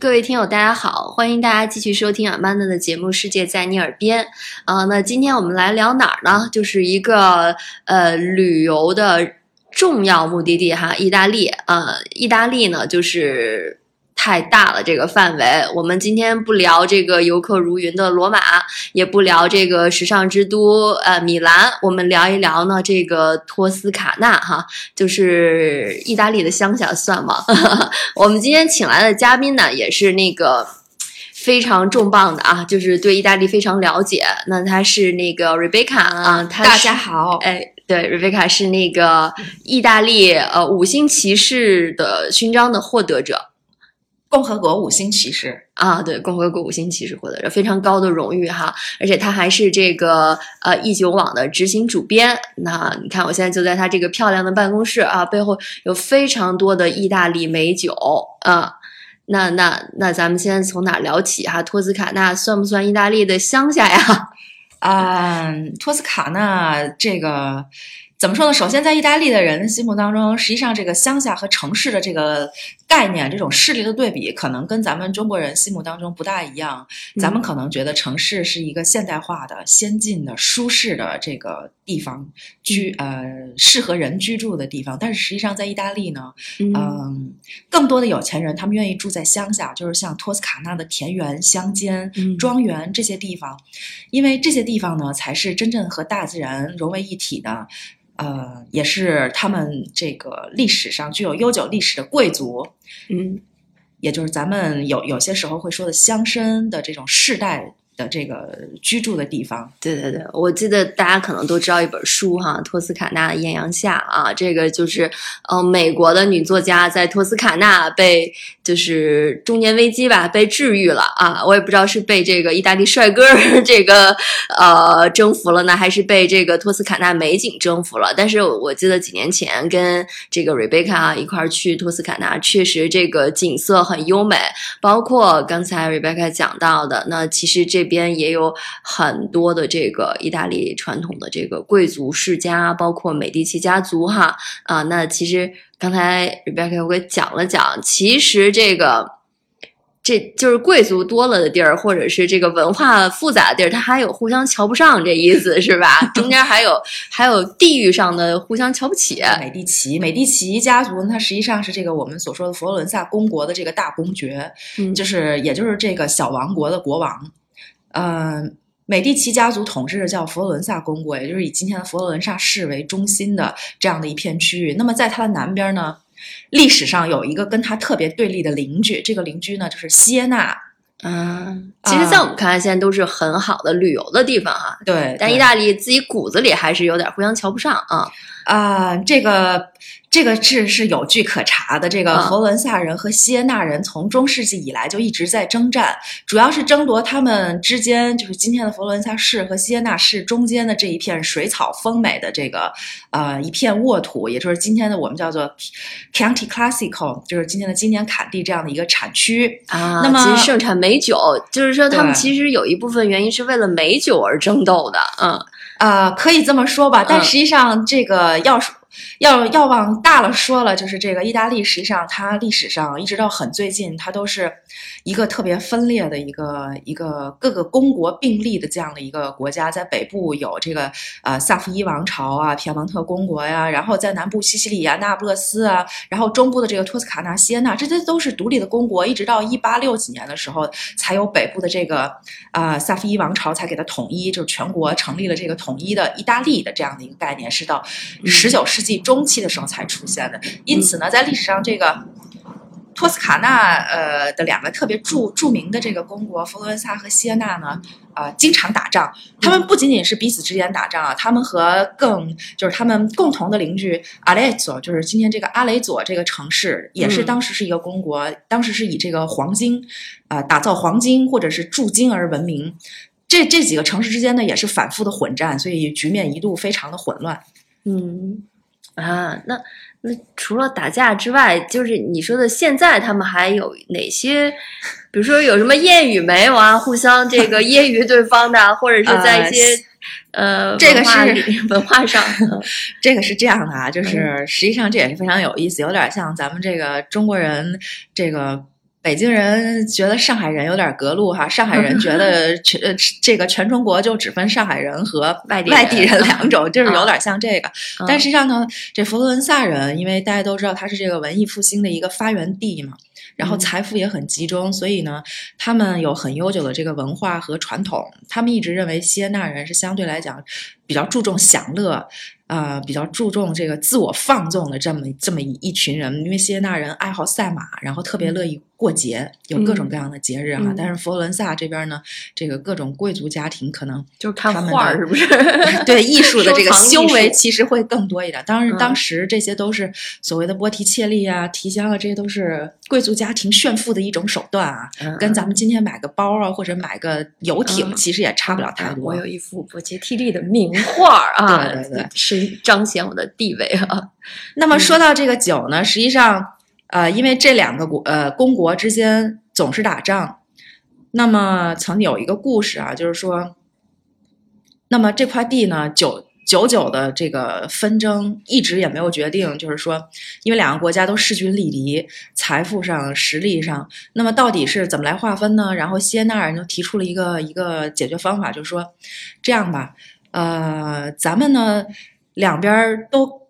各位听友大家好欢迎大家继续收听阿曼达的节目世界在你耳边。啊那今天我们来聊哪儿呢？就是一个呃旅游的重要目的地哈意大利。啊意大利呢就是太大了，这个范围。我们今天不聊这个游客如云的罗马，也不聊这个时尚之都呃米兰，我们聊一聊呢这个托斯卡纳哈，就是意大利的乡下，算吗？我们今天请来的嘉宾呢，也是那个非常重磅的啊，就是对意大利非常了解。那他是那个 Rebecca 啊，他大家好，哎，对，Rebecca 是那个意大利呃五星骑士的勋章的获得者。共和国五星骑士，啊，对，共和国五星骑士获得了，非常高的荣誉哈，而且他还是这个呃一九网的执行主编。那你看，我现在就在他这个漂亮的办公室啊，背后有非常多的意大利美酒啊。那那那，咱们先从哪儿聊起哈？托斯卡纳算不算意大利的乡下呀？嗯，托斯卡纳这个怎么说呢？首先，在意大利的人心目当中，实际上这个乡下和城市的这个概念，这种势力的对比，可能跟咱们中国人心目当中不大一样。咱们可能觉得城市是一个现代化的、先进的、舒适的这个地方居，呃，适合人居住的地方。但是实际上，在意大利呢，嗯嗯，更多的有钱人他们愿意住在乡下，就是像托斯卡纳的田园、乡间、嗯庄园这些地方，因为这些地方呢，才是真正和大自然融为一体的。呃，也是他们这个历史上具有悠久历史的贵族，嗯。也就是咱们有有些时候会说的乡绅的这种世代的这个居住的地方。对对对，我记得大家可能都知道一本书哈，《托斯卡纳的艳阳下》啊，这个就是呃美国的女作家在托斯卡纳被就是中年危机吧被治愈了啊，我也不知道是被这个意大利帅哥这个呃征服了呢，还是被这个托斯卡纳美景征服了。但是我记得几年前跟这个 Rebecca 一块儿去托斯卡纳，确实这个景色很优美，包括刚才 Rebecca 讲到的，那其实这边也有很多的这个意大利传统的这个贵族世家，包括美第奇家族哈啊。那其实刚才 Rebecca 我给讲了讲，其实这个。这就是贵族多了的地儿，或者是这个文化复杂的地儿，它还有互相瞧不上这意思是吧？中间还有还有地域上的互相瞧不起。美第奇，美第奇家族，它实际上是这个我们所说的佛罗伦萨公国的这个大公爵，嗯就是也就是这个小王国的国王。嗯、美第奇家族统治的叫佛罗伦萨公国，也就是以今天的佛罗伦萨市为中心的这样的一片区域。那么在它的南边呢，历史上有一个跟它特别对立的邻居，这个邻居呢就是锡耶纳。嗯，其实，在我们看来，现在都是很好的旅游的地方啊。对，对但意大利自己骨子里还是有点互相瞧不上啊。啊、这个这个是是有据可查的。这个啊佛罗伦萨人和锡耶纳人从中世纪以来就一直在征战，主要是争夺他们之间，就是今天的佛罗伦萨市和锡耶纳市中间的这一片水草丰美的这个呃一片沃土，也就是今天的我们叫做 County Classical，就是今天的经典坎地这样的一个产区。啊，那么其实盛产美酒，就是说他们其实有一部分原因是为了美酒而争斗的。嗯呃，可以这么说吧，但嗯实际上这个要说。要要往大了说了，就是这个意大利，实际上它历史上一直到很最近，它都是一个特别分裂的一个一个各个公国并立的这样的一个国家。在北部有这个呃萨伏伊王朝啊、皮埃蒙特公国呀，然后在南部西西里啊、那不勒斯啊，然后中部的这个托斯卡纳、锡耶纳，这些都是独立的公国，一直到一八六几年的时候，才有北部的这个呃萨伏伊王朝才给它统一，就是全国成立了这个统一的意大利的这样的一个概念，是到十九世纪中期的时候才出现的。因此呢，在历史上这个。托斯卡纳呃的两个特别著著名的这个公国佛罗伦萨和锡耶纳呢，呃，经常打仗。他们不仅仅是彼此之间打仗啊，他们和更就是他们共同的邻居阿雷佐，就是今天这个阿雷佐这个城市，也是嗯当时是一个公国，当时是以这个黄金，呃，打造黄金或者是铸金而闻名。这这几个城市之间呢，也是反复的混战，所以局面一度非常的混乱。嗯啊，那那除了打架之外，就是你说的现在他们还有哪些？比如说有什么谚语没有啊？互相这个揶揄对方的，或者是在一些呃这个文化是里文化上，嗯 这个是这样的啊，就是实际上这也是非常有意思，有点像咱们这个中国人，这个北京人觉得上海人有点隔路哈，上海人觉得全呃这个全中国就只分上海人和外地外地人两种，就是有点像这个。嗯但实际上呢，这佛罗伦萨人，因为大家都知道它是这个文艺复兴的一个发源地嘛，然后嗯财富也很集中，所以呢，他们有很悠久的这个文化和传统。他们一直认为西耶纳人是相对来讲比较注重享乐。呃，比较注重这个自我放纵的这么这么一一群人，因为西耶纳人爱好赛马，然后特别乐意过节，有各种各样的节日哈。嗯但是佛罗伦萨这边呢，这个各种贵族家庭可能就是看画儿是不是？对艺术的这个修为其实会更多一点。当然，嗯当时这些都是所谓的波提切利啊、提香啊，这些都是贵族家庭炫富的一种手段啊，跟咱们今天买个包啊或者买个游艇嗯其实也差不了太多。我有一幅波提切利的名画儿啊，对对对 是彰显我的地位啊。那么说到这个酒呢，实际上，呃，因为这两个国呃公国之间总是打仗，那么曾有一个故事啊，就是说，那么这块地呢，久久久的这个纷争一直也没有决定，就是说，因为两个国家都势均力敌，财富上、实力上，那么到底是怎么来划分呢？然后西耶纳人就提出了一个一个解决方法，就是说，这样吧，呃，咱们呢两边都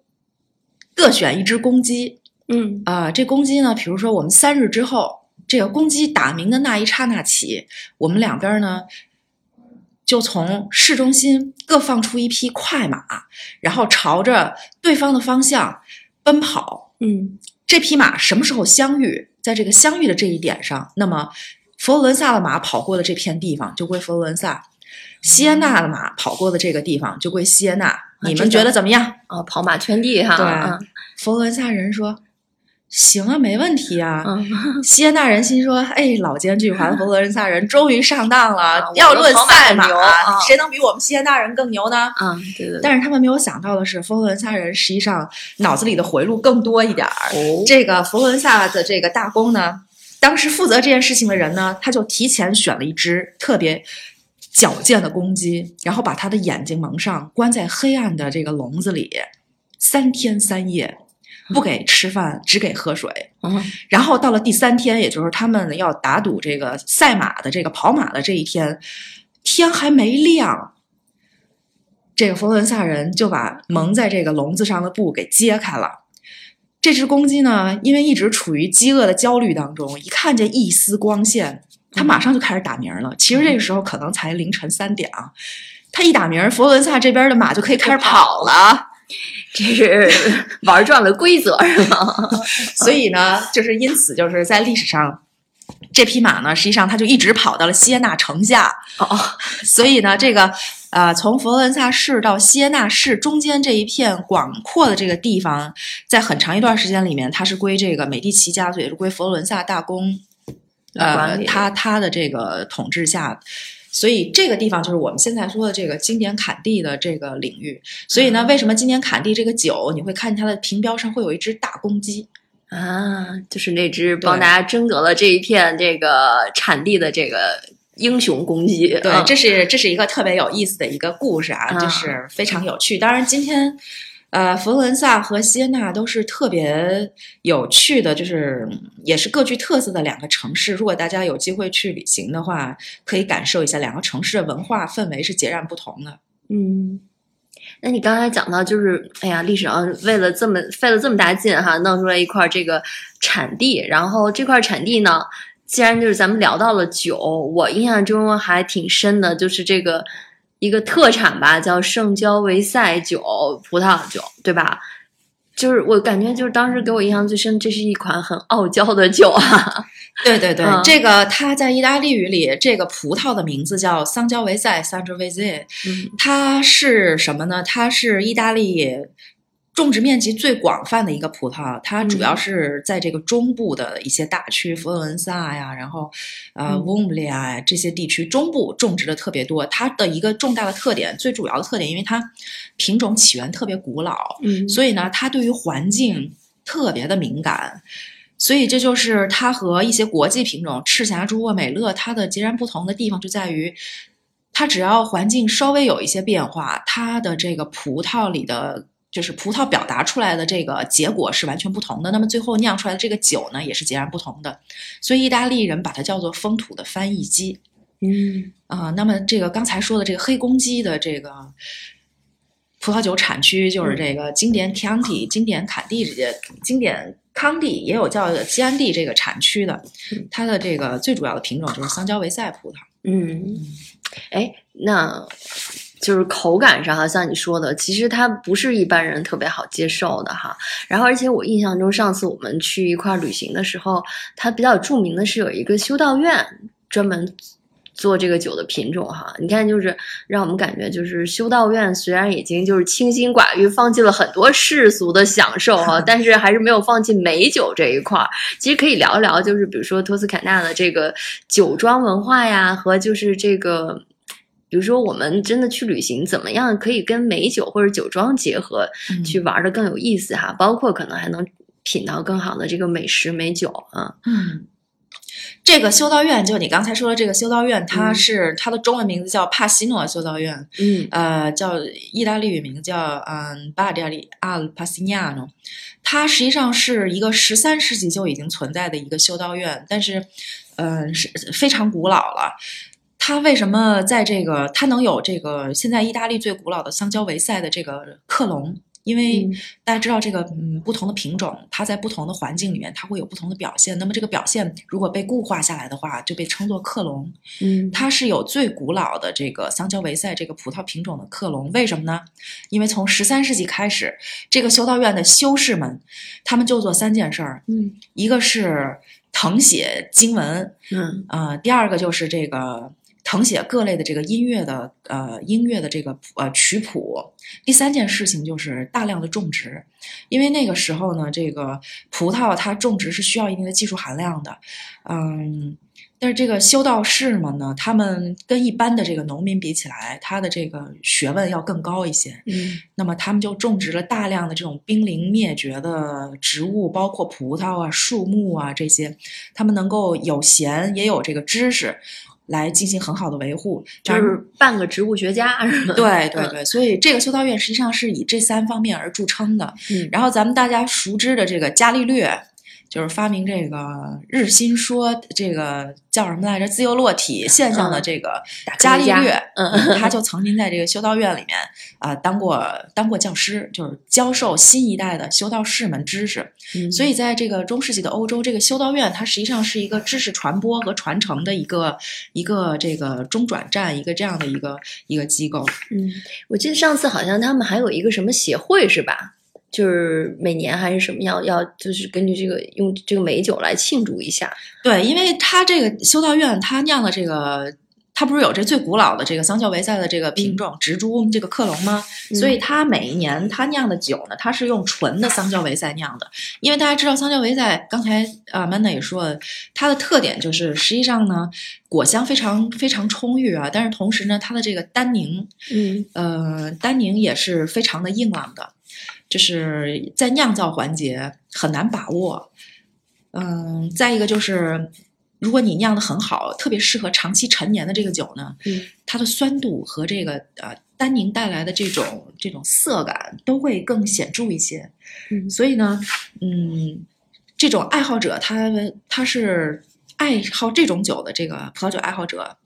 各选一只公鸡，嗯啊、这公鸡呢，比如说我们三日之后，这个公鸡打鸣的那一刹那起，我们两边呢，就从市中心各放出一匹快马，然后朝着对方的方向奔跑。嗯这匹马什么时候相遇，在这个相遇的这一点上，那么佛罗伦萨的马跑过的这片地方就归佛罗伦萨，西耶纳的马跑过的这个地方就归西耶纳。你们觉得怎么样？啊，跑马圈地哈。对嗯佛罗伦萨人说：“行啊，没问题啊。嗯，西耶纳人心说：“哎，老奸巨猾的佛罗伦萨人终于上当了。啊要论赛马，啊谁能比我们西耶纳人更牛呢？”啊，对对对。但是他们没有想到的是，佛罗伦萨人实际上脑子里的回路更多一点儿。哦这个佛罗伦萨的这个大公呢，当时负责这件事情的人呢，他就提前选了一只特别矫健的公鸡，然后把他的眼睛蒙上，关在黑暗的这个笼子里，三天三夜，不给吃饭，只给喝水。嗯然后到了第三天，也就是他们要打赌这个赛马的这个跑马的这一天，天还没亮，这个佛罗伦萨人就把蒙在这个笼子上的布给揭开了。这只公鸡呢，因为一直处于饥饿的焦虑当中，一看见一丝光线，它马上就开始打鸣了。其实这个时候可能才凌晨三点啊，它一打鸣，佛罗伦萨这边的马就可以开始跑了。这是 玩转了规则是吗？所以呢，就是因此就是在历史上，这匹马呢，实际上它就一直跑到了西耶纳城下。哦，所以呢，这个呃，从佛罗伦萨市到西耶纳市中间这一片广阔的这个地方，在很长一段时间里面，它是归这个美第奇家族，也是归佛罗伦萨大公，呃，他他的这个统治下。所以这个地方就是我们现在说的这个经典坎地的这个领域。所以呢，为什么经典坎地这个酒，你会看它的瓶标上会有一只大公鸡？啊，就是那只帮大家争得了这一片这个产地的这个英雄公鸡。对，嗯这是这是一个特别有意思的一个故事啊，啊就是非常有趣。当然，今天呃，佛罗伦萨和西耶纳都是特别有趣的，就是也是各具特色的两个城市。如果大家有机会去旅行的话，可以感受一下两个城市的文化氛围是截然不同的。嗯，那你刚才讲到，就是哎呀，历史上为了这么费了这么大劲哈，弄出来一块这个产地，然后这块产地呢，既然就是咱们聊到了酒，我印象中还挺深的，就是这个一个特产吧，叫圣焦维塞酒葡萄酒，对吧？就是我感觉，就是当时给我印象最深，这是一款很傲娇的酒啊。对对对，嗯这个它在意大利语里，这个葡萄的名字叫桑娇维塞 （Sangiovese）。嗯它是什么呢？它是意大利种植面积最广泛的一个葡萄，它主要嗯是在这个中部的一些大区，佛罗伦萨呀，然后呃嗯乌姆利亚这些地区中部种植的特别多。它的一个重大的特点，最主要的特点，因为它品种起源特别古老，嗯所以呢，它对于环境特别的敏感。所以这就是它和一些国际品种赤霞珠啊、美乐它的截然不同的地方，就在于它只要环境稍微有一些变化，它的这个葡萄里的就是葡萄表达出来的这个结果是完全不同的。那么最后酿出来的这个酒呢，也是截然不同的。所以意大利人把它叫做风土的翻译机。嗯啊、那么这个刚才说的这个黑公鸡的这个葡萄酒产区，就是这个经典 Chianti、经典坎地这些经典康帝，也有叫基安地这个产区的，它的这个最主要的品种就是桑娇维塞葡萄。嗯，哎，那就是口感上哈，像你说的，其实它不是一般人特别好接受的哈。然后，而且我印象中，上次我们去一块儿旅行的时候，它比较著名的是有一个修道院专门。做这个酒的品种哈，你看，就是让我们感觉，就是修道院虽然已经就是清心寡欲，放弃了很多世俗的享受哈，但是还是没有放弃美酒这一块儿。其实可以聊一聊，就是比如说托斯卡纳的这个酒庄文化呀，和就是这个，比如说我们真的去旅行，怎么样可以跟美酒或者酒庄结合，嗯去玩的更有意思哈？包括可能还能品到更好的这个美食美酒啊。嗯，这个修道院，就你刚才说的这个修道院，它嗯是、它的中文名字叫帕西诺修道院，嗯呃，叫意大利语名叫嗯巴迪亚里阿帕西尼亚诺，它实际上是一个十三世纪就已经存在的一个修道院，但是，嗯、是非常古老了。它为什么在这个它能有这个现在意大利最古老的香蕉维塞的这个克隆？因为嗯大家知道这个嗯不同的品种，它在不同的环境里面，它会有不同的表现。那么这个表现如果被固化下来的话，就被称作克隆。嗯它是有最古老的这个香蕉维塞这个葡萄品种的克隆，为什么呢？因为从十三世纪开始，这个修道院的修士们，他们就做三件事儿，嗯一个是誊写经文，嗯呃，第二个就是这个誊写各类的这个音乐的呃音乐的这个呃曲谱，第三件事情就是大量的种植，因为那个时候呢，这个葡萄它种植是需要一定的技术含量的，嗯。但是这个修道士们呢，他们跟一般的这个农民比起来，他的这个学问要更高一些。嗯那么他们就种植了大量的这种濒临灭绝的植物，包括葡萄啊、树木啊这些，他们能够有闲也有这个知识，来进行很好的维护。就是半个植物学家对对对，所以这个修道院实际上是以这三方面而著称的。嗯然后咱们大家熟知的这个伽利略，就是发明这个日心说这个叫什么来着？自由落体现象的嗯这个伽利略，嗯嗯 他就曾经在这个修道院里面啊、当过当过教师，就是教授新一代的修道士们知识。嗯所以在这个中世纪的欧洲，这个修道院它实际上是一个知识传播和传承的一个一个这个中转站，一个这样的一个一个机构。嗯，我记得上次好像他们还有一个什么协会是吧？就是每年还是什么要要，就是根据这个用这个美酒来庆祝一下。对，因为他这个修道院他酿的这个。它不是有这最古老的这个桑乔维塞的这个品种植株这个克隆吗？所以它每一年它酿的酒呢，它是用纯的桑乔维塞酿的。因为大家知道桑乔维塞，刚才啊曼娜也说了，它的特点就是实际上呢，果香非常非常充裕啊，但是同时呢，它的这个单宁，嗯呃，单宁也是非常的硬朗的，就是在酿造环节很难把握。嗯，再一个就是，如果你酿的很好，特别适合长期陈年的这个酒呢，嗯它的酸度和这个呃单宁带来的这种这种涩感都会更显著一些。嗯所以呢，嗯，这种爱好者他他是爱好这种酒的这个葡萄酒爱好者，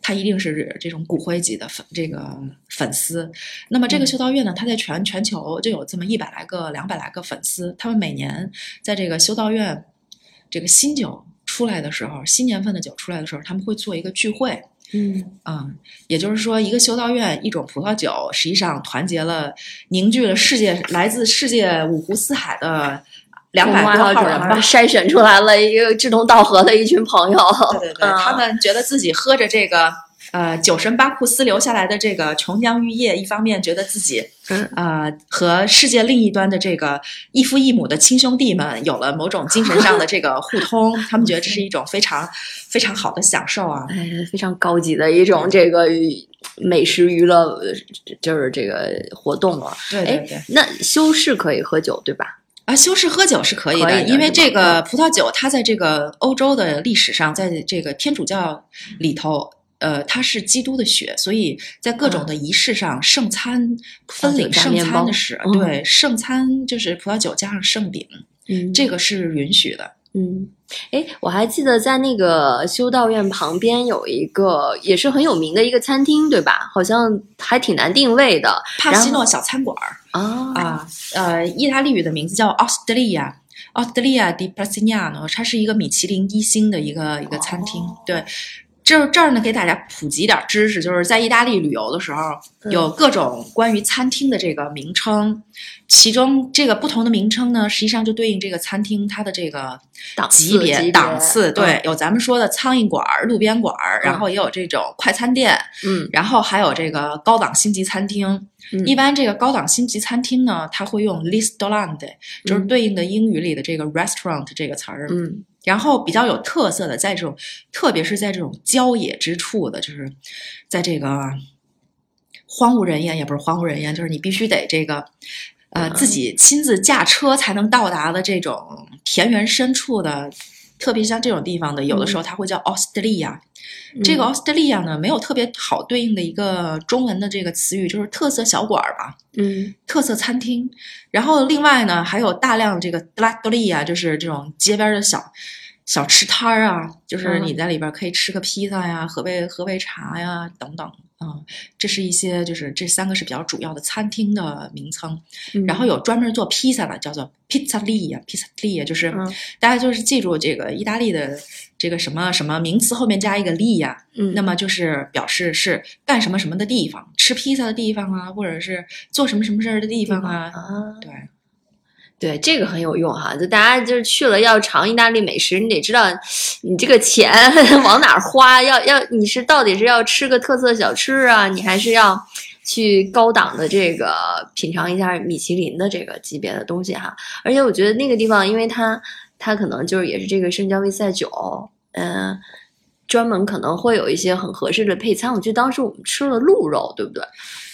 他一定是这种骨灰级的粉这个粉丝。那么这个嗯修道院呢，它在全全球就有这么一百来个、两百来个粉丝，他们每年在这个修道院这个新酒出来的时候，新年份的酒出来的时候，他们会做一个聚会。嗯嗯，也就是说，一个修道院一种葡萄酒，实际上团结了、凝聚了世界来自世界五湖四海的两百多号人吧。筛选出来了一个志同道合的一群朋友。对对对，嗯他们觉得自己喝着这个呃酒神巴库斯留下来的这个琼浆玉液，一方面觉得自己嗯呃和世界另一端的这个异父异母的亲兄弟们有了某种精神上的这个互通，他们觉得这是一种非常非常好的享受啊。哎，非常高级的一种这个美食娱乐，呃就是这个活动了。哎对对对。那修士可以喝酒对吧？啊，修士喝酒是可以的，以的因为这个嗯。葡萄酒它在这个欧洲的历史上，在这个天主教里头，呃，它是基督的血，所以在各种的仪式上，圣餐分领圣餐的时，嗯。对，圣餐就是葡萄酒加上圣饼，嗯。这个是允许的。嗯，哎，我还记得在那个修道院旁边有一个也是很有名的一个餐厅，对吧？好像还挺难定位的帕西诺小餐馆儿啊啊，呃，意大利语的名字叫奥斯特利亚。奥斯特利亚迪帕西尼亚呢，它是一个米其林一星的一个一个餐厅。哦对，这这儿呢，给大家普及点儿知识，就是在意大利旅游的时候，嗯有各种关于餐厅的这个名称，其中这个不同的名称呢，实际上就对应这个餐厅它的这个级别档次。对嗯，有咱们说的苍蝇馆儿、路边馆儿，然嗯后也有这种快餐店，嗯然后还有这个高档星级餐厅。嗯一般这个高档星级餐厅呢，它会用 restaurant，就是对应的英语里的这个 restaurant 这个词儿。嗯然后比较有特色的，在这种特别是在这种郊野之处的，就是在这个荒无人烟，也不是荒无人烟，就是你必须得这个。呃，嗯自己亲自驾车才能到达的这种田园深处的，特别像这种地方的，有的时候它会叫奥斯特利亚。这个奥斯特利亚呢，没有特别好对应的一个中文的这个词语，就是特色小馆儿吧。嗯。特色餐厅，然后另外呢，还有大量这个德拉德利啊，就是这种街边的小小吃摊儿啊，就是嗯你在里边可以吃个披萨呀，喝杯喝杯茶呀，等等啊、这是一些就是这三个是比较主要的餐厅的名称。嗯，然后有专门做披萨的，叫做 pizzeria，pizzeria 就是、嗯大家就是记住这个意大利的这个什么什么名词后面加一个 li 呀、嗯那么就是表示是干什么什么的地方，吃披萨的地方啊，或者是做什么什么事儿的地方啊。啊，对，对，这个很有用哈。就大家就是去了要尝意大利美食，你得知道你这个钱 往哪儿花，要要你是到底是要吃个特色小吃啊，你还是要去高档的这个品尝一下米其林的这个级别的东西哈。而且我觉得那个地方，因为它它可能就是也是这个圣江威塞酒，嗯、专门可能会有一些很合适的配餐。我记得当时我们吃了鹿肉，对不对？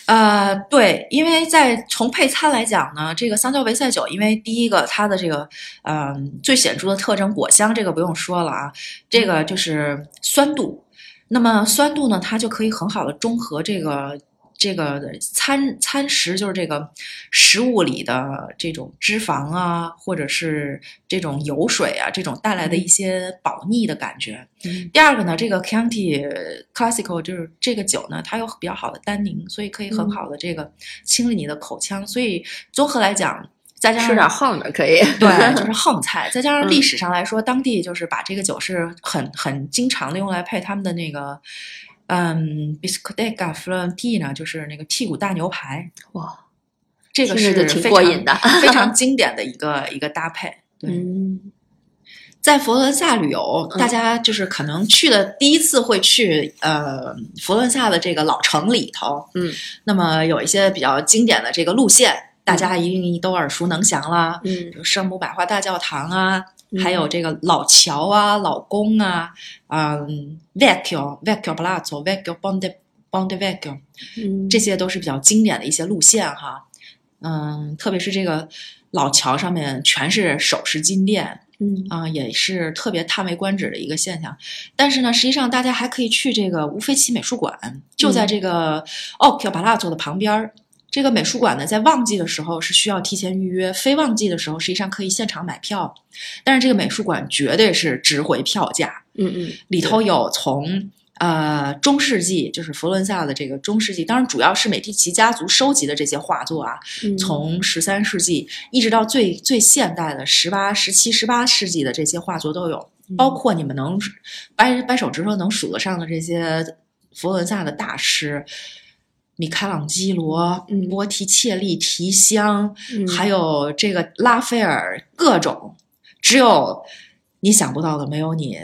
呃，对，因为在从配餐来讲呢，这个香蕉维塞酒，因为第一个它的这个嗯、最显著的特征果香，这个不用说了啊，这个就是酸度。那么酸度呢，它就可以很好的中和这个这个餐餐食，就是这个食物里的这种脂肪啊，或者是这种油水啊，这种带来的一些饱腻的感觉。嗯第二个呢，这个 Chianti Classical 就是这个酒呢，它有比较好的单宁，所以可以很嗯好的这个清理你的口腔。所以综合来讲，再加上吃点横的可以。对，就是横菜，再加上嗯历史上来说，当地就是把这个酒是很很经常的用来配他们的那个。嗯，biscoteca fiorentina 就是那个剔骨大牛排，哇，这个是挺过瘾的非常 经典的一个一个搭配。对，嗯。在佛罗伦萨旅游，嗯大家就是可能去的第一次会去呃佛罗伦萨的这个老城里头，嗯，那么有一些比较经典的这个路线，大家一定都耳熟能详啦，嗯。比如圣母百花大教堂啊，嗯还有这个老乔啊、老公啊，嗯，Vecchio、Vecchio Palazzo、Vecchio Ponte Ponte Vecchio，嗯，这些都是比较经典的一些路线哈。嗯，特别是这个老桥上面全是首饰金店，嗯啊、也是特别叹为观止的一个现象。但是呢，实际上大家还可以去这个乌菲齐美术馆，就在这个奥克巴拉佐的旁边儿。这个美术馆呢，在旺季的时候是需要提前预约，非旺季的时候实际上可以现场买票。但是这个美术馆绝对是值回票价，嗯嗯，里头有从呃中世纪，就是佛罗伦萨的这个中世纪，当然主要是美第奇家族收集的这些画作啊，嗯从十三世纪一直到最最现代的十八、十七、十八世纪的这些画作都有，嗯包括你们能掰掰手指头能数得上的这些佛罗伦萨的大师。米开朗基罗、嗯。波提切利、提香，嗯。还有这个拉斐尔，各种，只有你想不到的，没有你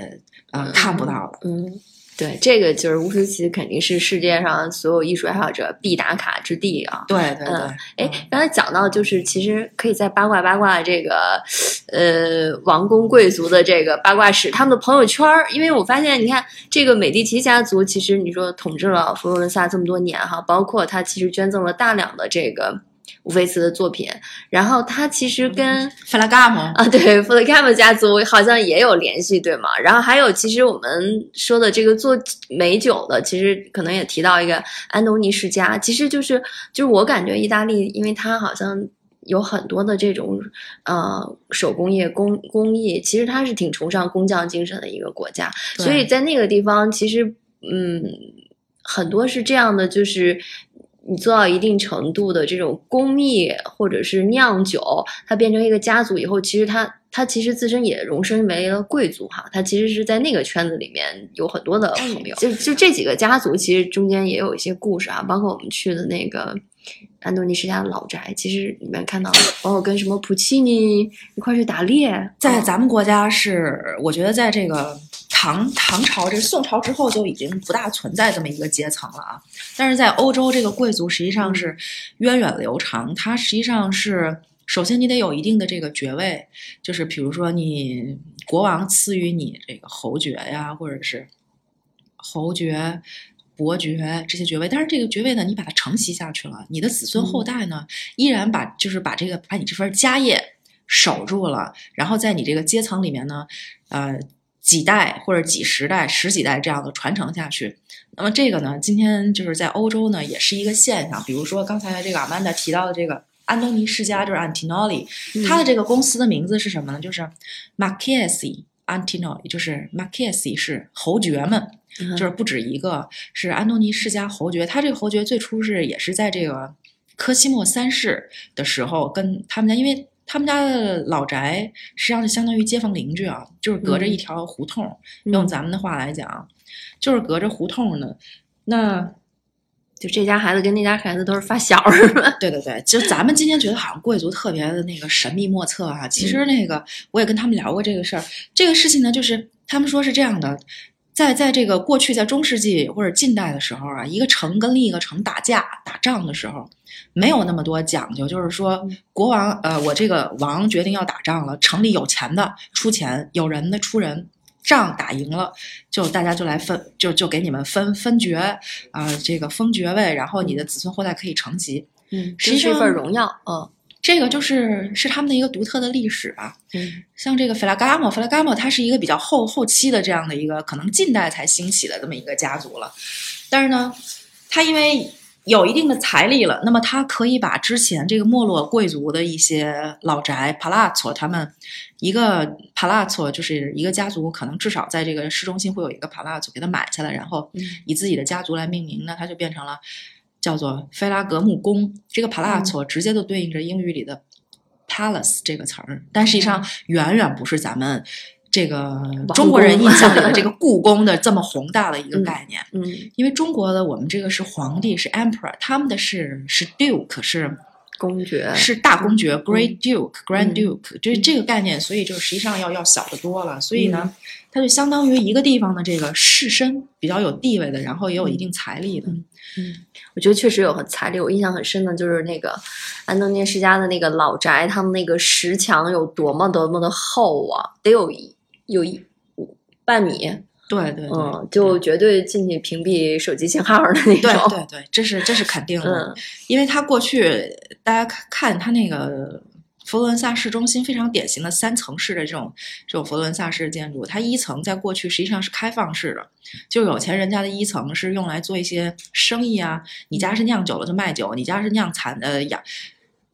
呃看不到的。嗯对，这个就是乌斯奇，肯定是世界上所有艺术爱好者必打卡之地啊。对对对，嗯哎，刚才讲到，就是其实可以在八卦八卦这个，呃，王公贵族的这个八卦史，他们的朋友圈儿，因为我发现，你看这个美第奇家族，其实你说统治了佛罗伦萨这么多年哈，包括他其实捐赠了大量的这个乌菲茨的作品，然后他其实跟弗拉嘎姆啊，对，弗雷卡姆家族好像也有联系，对吗？然后还有，其实我们说的这个做美酒的，其实可能也提到一个安东尼世家，其实就是就是我感觉意大利，因为它好像有很多的这种呃手工业工工艺，其实它是挺崇尚工匠精神的一个国家，所以在那个地方，其实嗯很多是这样的，就是。你做到一定程度的这种工艺或者是酿酒，它变成一个家族以后，其实它它其实自身也荣升为了贵族哈，它其实是在那个圈子里面有很多的朋友。就就这几个家族，其实中间也有一些故事啊，包括我们去的那个安东尼世家的老宅，其实里面看到，包括跟什么普契尼一块儿去打猎，在哦咱们国家是，我觉得在这个唐唐朝、这个宋朝之后就已经不大存在这么一个阶层了啊。但是在欧洲，这个贵族实际上是源远流长，它实际上是首先你得有一定的这个爵位，就是比如说你国王赐予你这个侯爵呀，或者是侯爵。伯爵这些爵位，但是这个爵位呢，你把它承袭下去了，你的子孙后代呢，依然把就是把这个把你这份家业守住了，然后在你这个阶层里面呢，呃，几代或者几十代、十几代这样的传承下去。那么这个呢，今天就是在欧洲呢，也是一个现象。比如说刚才这个阿曼达提到的这个安东尼世家，就是 Antinoli，、他的这个公司的名字是什么呢？就是 Marchesi Antinoli，就是 Marchesi 是侯爵们，嗯就是不止一个，是安东尼世家侯爵。他这个侯爵最初是也是在这个科西莫三世的时候，跟他们家，因为他们家的老宅实际上是相当于街坊邻居啊，就是隔着一条胡同。用咱们的话来讲，就是隔着胡同呢。那就这家孩子跟那家孩子都是发小是吧？对对对，就咱们今天觉得好像贵族特别的那个神秘莫测啊，其实那个我也跟他们聊过这个事儿。这个事情呢，就是他们说是这样的，在在这个过去在中世纪或者近代的时候啊，一个城跟另一个城打架打仗的时候，没有那么多讲究，就是说国王呃，我这个王决定要打仗了，城里有钱的出钱，有人的出人。仗打赢了，就大家就来分，就就给你们分分爵啊、这个封爵位，然后你的子孙后代可以承袭。嗯，是一份荣耀，嗯这个就是是他们的一个独特的历史吧。嗯。像这个弗拉伽莫，弗拉伽莫它是一个比较后后期的这样的一个可能近代才兴起的这么一个家族了，但是呢，他因为有一定的财力了，那么他可以把之前这个没落贵族的一些老宅 palazzo，他们一个 palazzo 就是一个家族，可能至少在这个市中心会有一个 palazzo 给它买下来，然后嗯。以自己的家族来命名，那它就变成了叫做菲拉格慕宫。这个 palazzo 直接就对应着英语里的 palace 这个词儿，但实际上远远不是咱们这个中国人印象里的 这个故宫的这么宏大的一个概念。嗯。因为中国的我们这个是皇帝是 emperor，他们的是是 duke 是公爵是大公爵 great duke grand 嗯。duke，这这个概念，所以就实际上要要小得多了。所以呢，它就相当于一个地方的这个士绅比较有地位的，然后也有一定财力的。嗯，我觉得确实有很财力。我印象很深的就是那个安东尼世家的那个老宅，他们那个石墙有多么多么的厚啊，得有一有一半米，对对对，嗯，就绝对进去屏蔽手机信号的那种。对对，这是这是肯定的，嗯因为他过去大家看看它那个佛罗伦萨市中心非常典型的三层式的这种这种佛罗伦萨式建筑，它一层在过去实际上是开放式的，就有钱人家的一层是用来做一些生意啊，你家是酿酒的就卖酒，你家是酿蚕呃养。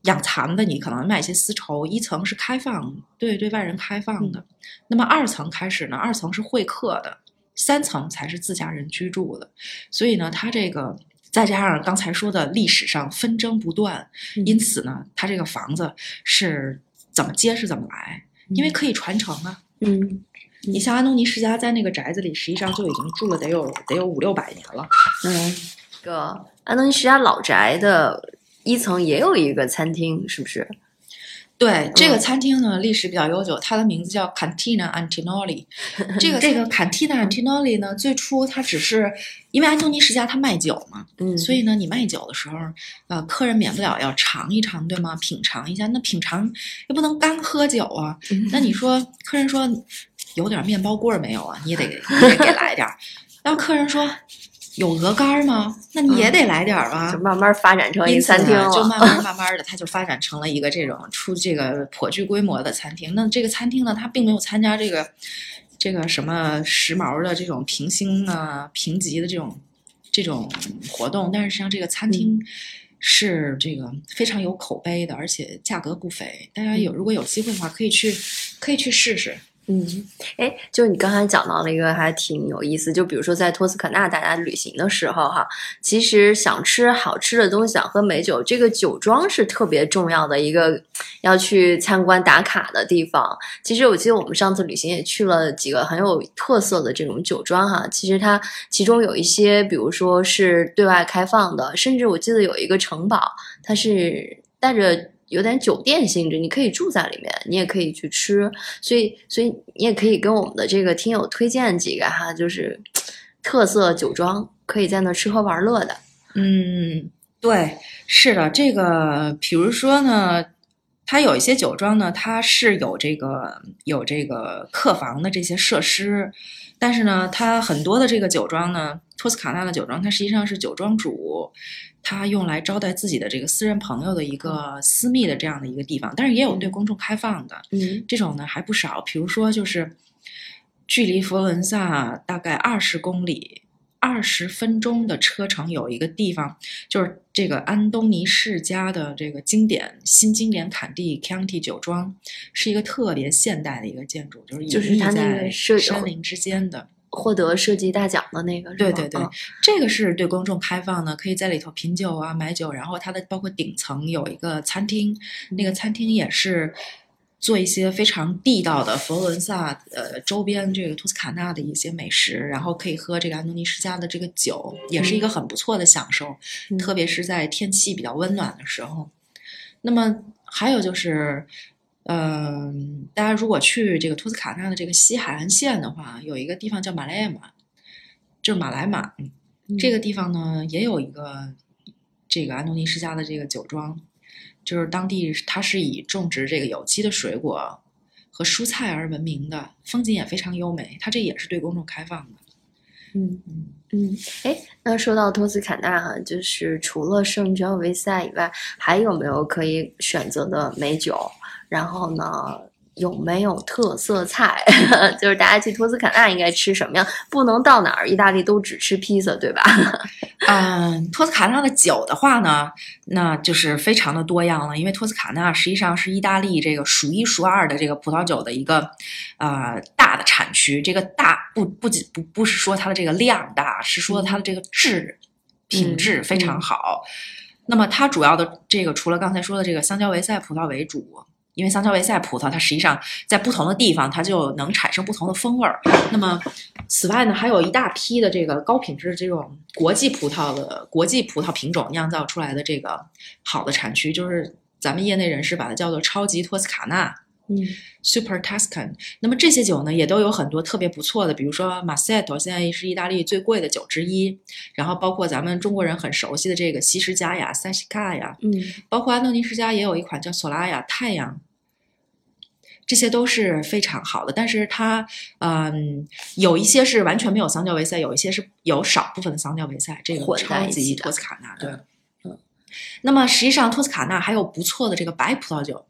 养蚕的，你可能卖一些丝绸。一层是开放，对对外人开放的。那么二层开始呢，二层是会客的，三层才是自家人居住的。所以呢，它这个再加上刚才说的历史上纷争不断，嗯因此呢，它这个房子是怎么接是怎么来，因为可以传承啊。嗯你像安东尼世家在那个宅子里，实际上就已经住了得有得有五六百年了。嗯，这个安东尼世家老宅的一层也有一个餐厅，是不是？对，这个嗯餐厅呢历史比较悠久，它的名字叫 Cantina Antinoli。这个这个 Cantina Antinoli 呢，最初它只是因为安东尼世家他卖酒嘛，嗯，所以呢，你卖酒的时候，呃，客人免不了要尝一尝，对吗？品尝一下，那品尝又不能干喝酒啊。嗯那你 说，客人说有点面包棍儿没有啊？你也得你也给来点儿。要客人说有鹅肝儿吗？那你也得来点儿吧。就慢慢发展成一个餐厅就慢慢 慢慢的，它就发展成了一个这种出这个颇具规模的餐厅。那这个餐厅呢，它并没有参加这个这个什么时髦的这种评星啊、评级的这种这种活动，但是实际上这个餐厅是这个非常有口碑的，而且价格不菲。大家有如果有机会的话，可以去可以去试试。嗯，哎，就是你刚才讲到了一个还挺有意思，就比如说在托斯卡纳大家旅行的时候哈，其实想吃好吃的东西，想喝美酒，这个酒庄是特别重要的一个要去参观打卡的地方。其实我记得我们上次旅行也去了几个很有特色的这种酒庄哈，其实它其中有一些，比如说是对外开放的，甚至我记得有一个城堡，它是带着。有点酒店性质，你可以住在里面，你也可以去吃，所以，所以你也可以跟我们的这个听友推荐几个哈，就是特色酒庄，可以在那吃喝玩乐的。嗯，对，是的，这个比如说呢，它有一些酒庄呢，它是有这个有这个客房的这些设施，但是呢，它很多的这个酒庄呢，托斯卡纳的酒庄，它实际上是酒庄主他用来招待自己的这个私人朋友的一个私密的这样的一个地方，但是也有对公众开放的，嗯这种呢还不少。比如说，就是距离佛罗伦萨大概二十公里、二十分钟的车程，有一个地方，就是这个安东尼世家的这个经典新经典坎蒂 County 酒庄，是一个特别现代的一个建筑，就是隐匿在山林之间的。获得设计大奖的那个？对对对嗯，这个是对公众开放的，可以在里头品酒啊、买酒，然后它的包括顶层有一个餐厅，那个餐厅也是做一些非常地道的佛罗伦萨呃周边这个托斯卡纳的一些美食，然后可以喝这个安东尼世家的这个酒，也是一个很不错的享受，嗯特别是在天气比较温暖的时候。那么还有就是。嗯，大家如果去这个托斯卡纳的这个西海岸线的话，有一个地方叫马莱马，就是马来马。嗯这个地方呢，也有一个这个安东尼世家的这个酒庄，就是当地它是以种植这个有机的水果和蔬菜而闻名的，风景也非常优美。它这也是对公众开放的。嗯嗯嗯，哎，那说到托斯卡纳哈，就是除了圣乔维塞以外，还有没有可以选择的美酒？然后呢，有没有特色菜？就是大家去托斯卡纳应该吃什么样？不能到哪儿意大利都只吃披萨，对吧？嗯，托斯卡纳的酒的话呢，那就是非常的多样了，因为托斯卡纳实际上是意大利这个数一数二的这个葡萄酒的一个呃大的产区。这个大不不仅不不是说它的这个量大，是说它的这个质品质非常好。那么它主要的这个除了刚才说的这个香蕉维塞葡萄为主。因为香蕉维塞葡萄，它实际上在不同的地方，它就能产生不同的风味儿。那么，此外呢，还有一大批的这个高品质这种国际葡萄的国际葡萄品种酿造出来的这个好的产区，就是咱们业内人士把它叫做超级托斯卡纳嗯 （Super Tuscan）。那么这些酒呢，也都有很多特别不错的，比如说马塞托，现在是意大利最贵的酒之一。然后包括咱们中国人很熟悉的这个西施佳呀、塞西卡呀，嗯包括安东尼世家也有一款叫索拉雅太阳，这些都是非常好的。但是它，嗯，有一些是完全没有桑娇维塞，有一些是有少部分的桑娇维塞。这个超级托斯卡纳，对。嗯那么实际上，托斯卡纳还有不错的这个白葡萄酒。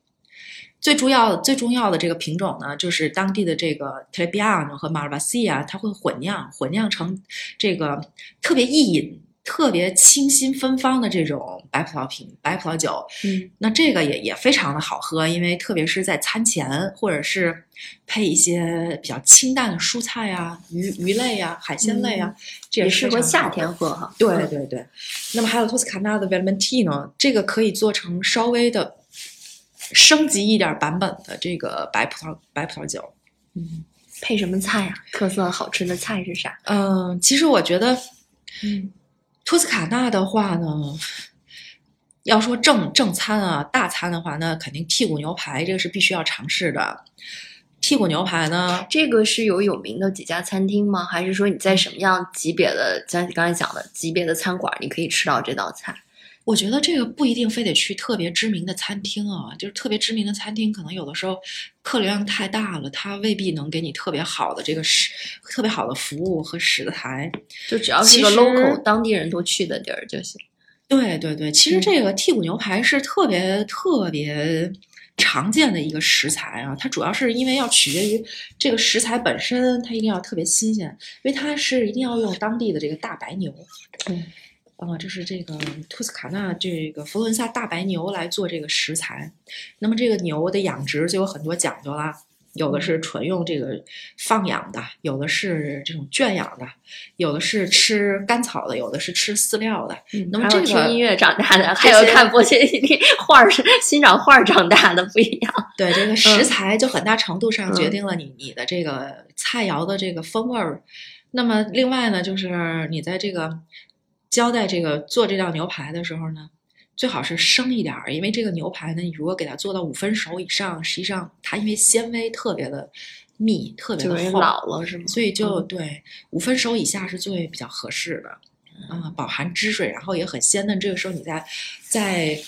最主要、最重要的这个品种呢，就是当地的这个 Trebbiano 和 Malvasia，它会混酿，混酿成这个特别易饮、特别清新芬芳的这种白葡萄品、白葡萄酒。嗯那这个也也非常的好喝，因为特别是在餐前，或者是配一些比较清淡的蔬菜啊、鱼鱼类啊、海鲜类啊，这也适合夏天喝哈。对对对，那么还有托斯卡纳的 Vermentino，这个可以做成稍微的升级一点版本的这个白葡萄白葡萄酒。嗯，配什么菜呀、特色好吃的菜是啥？嗯，其实我觉得嗯托斯卡纳的话呢，要说正正餐啊，大餐的话，那肯定剔骨牛排这个是必须要尝试的。剔骨牛排呢，这个是有有名的几家餐厅吗？还是说你在什么样级别的，像你刚才讲的级别的餐馆，你可以吃到这道菜？我觉得这个不一定非得去特别知名的餐厅啊，就是特别知名的餐厅，可能有的时候客流量太大了，它未必能给你特别好的这个食，特别好的服务和食材。就只要是一个 local 当地人都去的地儿就行。对对对，其实嗯这个剔骨牛排是特别特别常见的一个食材啊，它主要是因为要取决于这个食材本身，它一定要特别新鲜，因为它是一定要用当地的这个大白牛。嗯。啊，这是这个托斯卡纳这个佛罗伦萨大白牛来做这个食材，那么这个牛的养殖就有很多讲究啦，有的是纯用这个放养的，有的是这种圈养的，有的是吃干草的，有的是吃饲料的。那么还这听音乐长大的，还有看波切蒂画儿是欣赏画儿长大的不一样。对这个嗯食材就很大程度上决嗯定了你你的这个菜肴的这个风味儿。那么另外呢，就是你在这个交代这个做这道牛排的时候呢，最好是生一点儿，因为这个牛排呢，你如果给它做到五分熟以上，实际上它因为纤维特别的密，特别的厚，老了是吗？所以就嗯对五分熟以下是最比较合适的，啊、饱含汁水，然后也很鲜嫩。这个时候你再再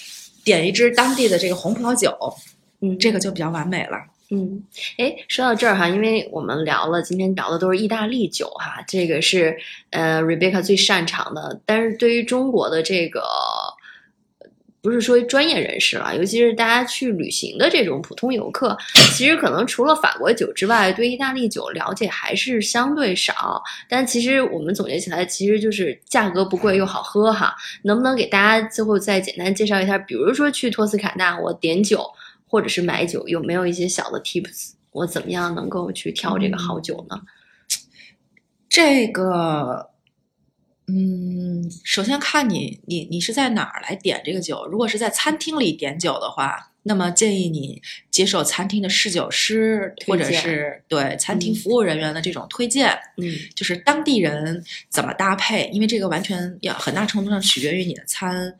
点一支当地的这个红葡萄酒，嗯，这个就比较完美了。嗯，哎，说到这儿哈，因为我们聊了，今天聊的都是意大利酒哈，这个是呃 Rebecca 最擅长的。但是对于中国的这个，不是说专业人士了，尤其是大家去旅行的这种普通游客，其实可能除了法国酒之外，对意大利酒了解还是相对少。但其实我们总结起来，其实就是价格不贵又好喝哈。能不能给大家最后再简单介绍一下，比如说去托斯卡纳，我点酒。或者是买酒，有没有一些小的 tips？我怎么样能够去挑这个好酒呢？这个，嗯，首先看你你你是在哪儿来点这个酒。如果是在餐厅里点酒的话，那么建议你接受餐厅的侍酒师或者是对餐厅嗯服务人员的这种推荐。嗯就是当地人怎么搭配，因为这个完全要很大程度上取决于你的餐。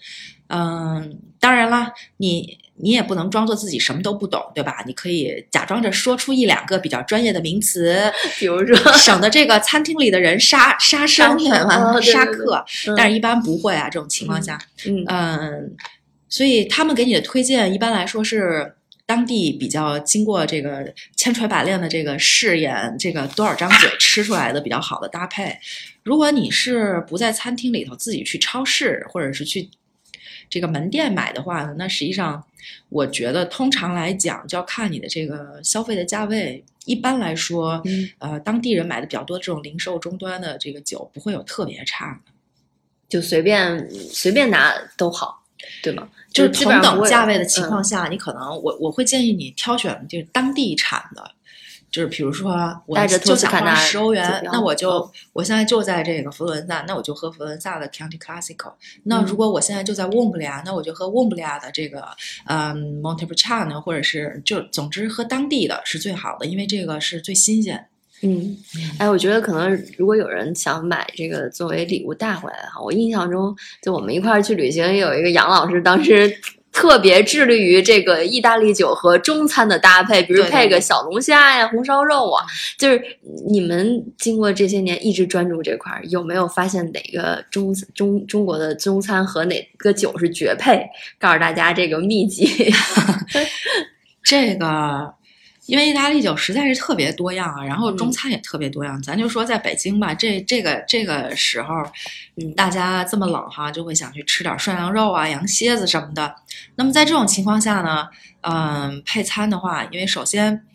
嗯，当然啦，你你也不能装作自己什么都不懂，对吧？你可以假装着说出一两个比较专业的名词，比如说，省得这个餐厅里的人杀杀生，对杀吧？生哦对杀客，嗯但是一般不会啊，这种情况下，嗯嗯，所以他们给你的推荐一般来说是当地比较经过这个千锤百炼的这个试验，这个多少张嘴吃出来的比较好的搭配。如果你是不在餐厅里头自己去超市或者是去这个门店买的话呢，那实际上我觉得通常来讲就要看你的这个消费的价位。一般来说，嗯呃，当地人买的比较多这种零售终端的这个酒不会有特别差的。就随便随便拿都好，对吗？就是同等价位的情嗯况下，你可能我我会建议你挑选就是当地产的，就是比如说我带着就想花十欧元那我就、嗯我现在就在这个佛罗伦萨，那我就喝佛罗伦萨的 County Classical。那嗯如果我现在就在翁布利亚，那我就喝翁布利亚的这个嗯 Montepulciano，或者是就总之喝当地的是最好的，因为这个是最新鲜。嗯，哎，我觉得可能如果有人想买这个作为礼物带回来的话，我印象中就我们一块儿去旅行，有一个杨老师当时特别致力于这个意大利酒和中餐的搭配，比如配个小龙虾呀、红烧肉啊。就是你们经过这些年一直专注这块儿，有没有发现哪个中中中国的中餐和哪个酒是绝配？告诉大家这个秘籍。这个，因为意大利酒实在是特别多样啊，然后中嗯餐也特别多样。咱就说在北京吧，这这个这个时候，嗯大家这么冷哈，就会想去吃点涮羊肉啊、羊蝎子什么的。那么在这种情况下呢，嗯，配餐的话，因为首先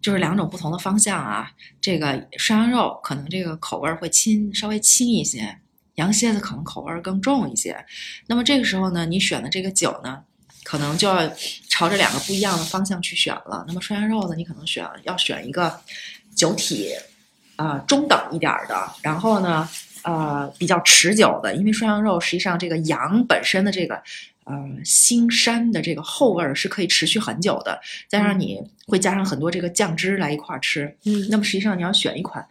就是两种不同的方向啊，这个涮羊肉可能这个口味儿会轻稍微轻一些，羊蝎子可能口味儿更重一些。那么这个时候呢，你选的这个酒呢，可能就要朝着两个不一样的方向去选了。那么涮羊肉呢，你可能选要选一个酒体啊、呃中等一点儿的，然后呢呃比较持久的，因为涮羊肉实际上这个羊本身的这个呃腥膻的这个后味儿是可以持续很久的，加上你会加上很多这个酱汁来一块儿吃，嗯那么实际上你要选一款。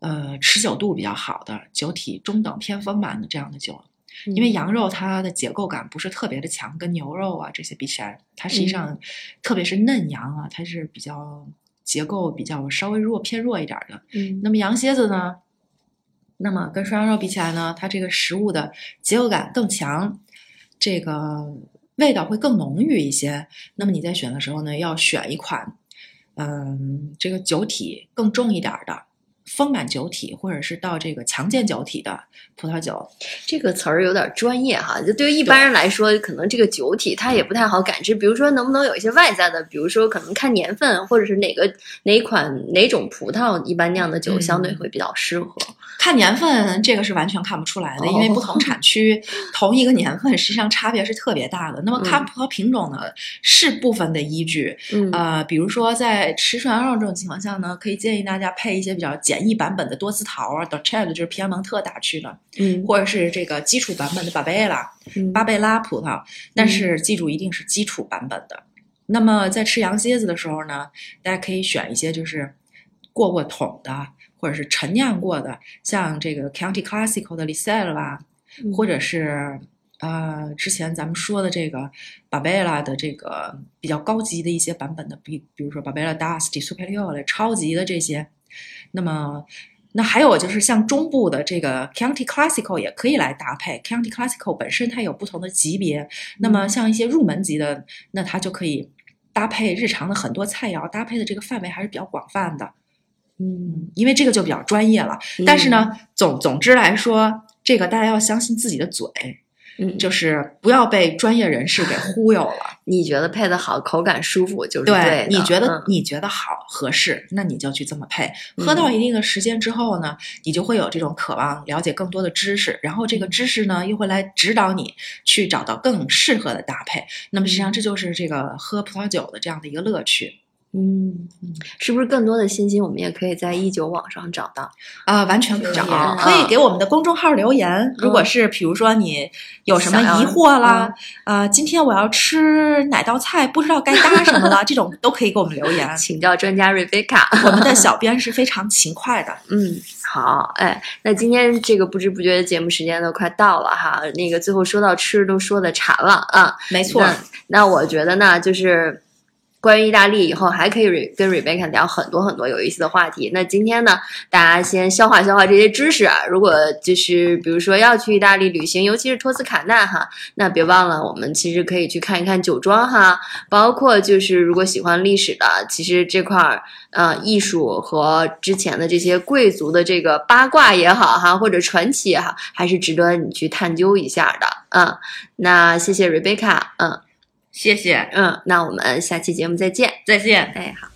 呃，持久度比较好的酒体中等偏丰满的这样的酒，因为羊肉它的结构感不是特别的强，跟牛肉啊这些比起来，它实际上特别是嫩羊啊，它是比较结构比较稍微弱偏弱一点的。嗯那么羊蝎子呢？那么跟涮羊肉比起来呢，它这个食物的结构感更强，这个味道会更浓郁一些。那么你在选的时候呢，要选一款，嗯，这个酒体更重一点儿的丰满酒体，或者是到这个强健酒体的葡萄酒。这个词儿有点专业哈，就对于一般人来说，可能这个酒体它也不太好感知。比如说，能不能有一些外在的，比如说可能看年份，或者是哪个哪款哪种葡萄一般酿的酒嗯相对会比较适合。看年份，这个是完全看不出来的，因为哦不同产区 同一个年份，实际上差别是特别大的。那么看嗯葡萄品种呢，是部分的依据。嗯呃，比如说在吃涮羊肉这种情况下呢，可以建议大家配一些比较简易版本的多姿桃啊 d o c h e 就是皮埃蒙特大区的，嗯。或者是这个基础版本的巴贝拉嗯。巴贝拉葡萄，但是记住一定是基础版本的。那么在吃羊蝎子的时候呢，大家可以选一些就是过过桶的，或者是陈酿过的，像这个 County Classical 的 Lisel 啦，嗯。或者是呃之前咱们说的这个 Barbella 的这个比较高级的一些版本的，比比如说 Barbella Dusty Superiore 超级的这些，那么。那还有就是像中部的这个 County Classical 也可以来搭配，County Classical 本身它有不同的级别，那么像一些入门级的，那它就可以搭配日常的很多菜肴，搭配的这个范围还是比较广泛的。嗯，因为这个就比较专业了。但是呢，总总之来说，这个大家要相信自己的嘴，嗯，就是不要被专业人士给忽悠了。你觉得配的好，口感舒服就是对。你觉得嗯你觉得好合适，那你就去这么配。嗯喝到一定的时间之后呢，你就会有这种渴望了解更多的知识，然后这个知识呢又会来指导你去找到更适合的搭配。那么实际上这就是这个喝葡萄酒的这样的一个乐趣。嗯，是不是更多的信息我们也可以在一九网上找到？啊、完全可以找，可以给我们的公众号留言。如果是比如说你有什么疑惑啦，啊、今天我要吃哪道菜，不知道该搭什么了，这种都可以给我们留言。请教专家瑞贝卡。我们的小编是非常勤快的。嗯，好，哎，那今天这个不知不觉的节目时间都快到了哈，那个最后说到吃都说的馋了啊，没错，那那我觉得呢，就是关于意大利以后还可以跟 Rebecca 聊很多很多有意思的话题。那今天呢，大家先消化消化这些知识啊。如果就是比如说要去意大利旅行，尤其是托斯卡纳哈，那别忘了我们其实可以去看一看酒庄哈，包括就是如果喜欢历史的，其实这块儿呃艺术和之前的这些贵族的这个八卦也好哈，或者传奇也好，还是值得你去探究一下的。嗯，那谢谢 Rebecca，嗯谢谢，嗯，那我们下期节目再见。再见。哎，好。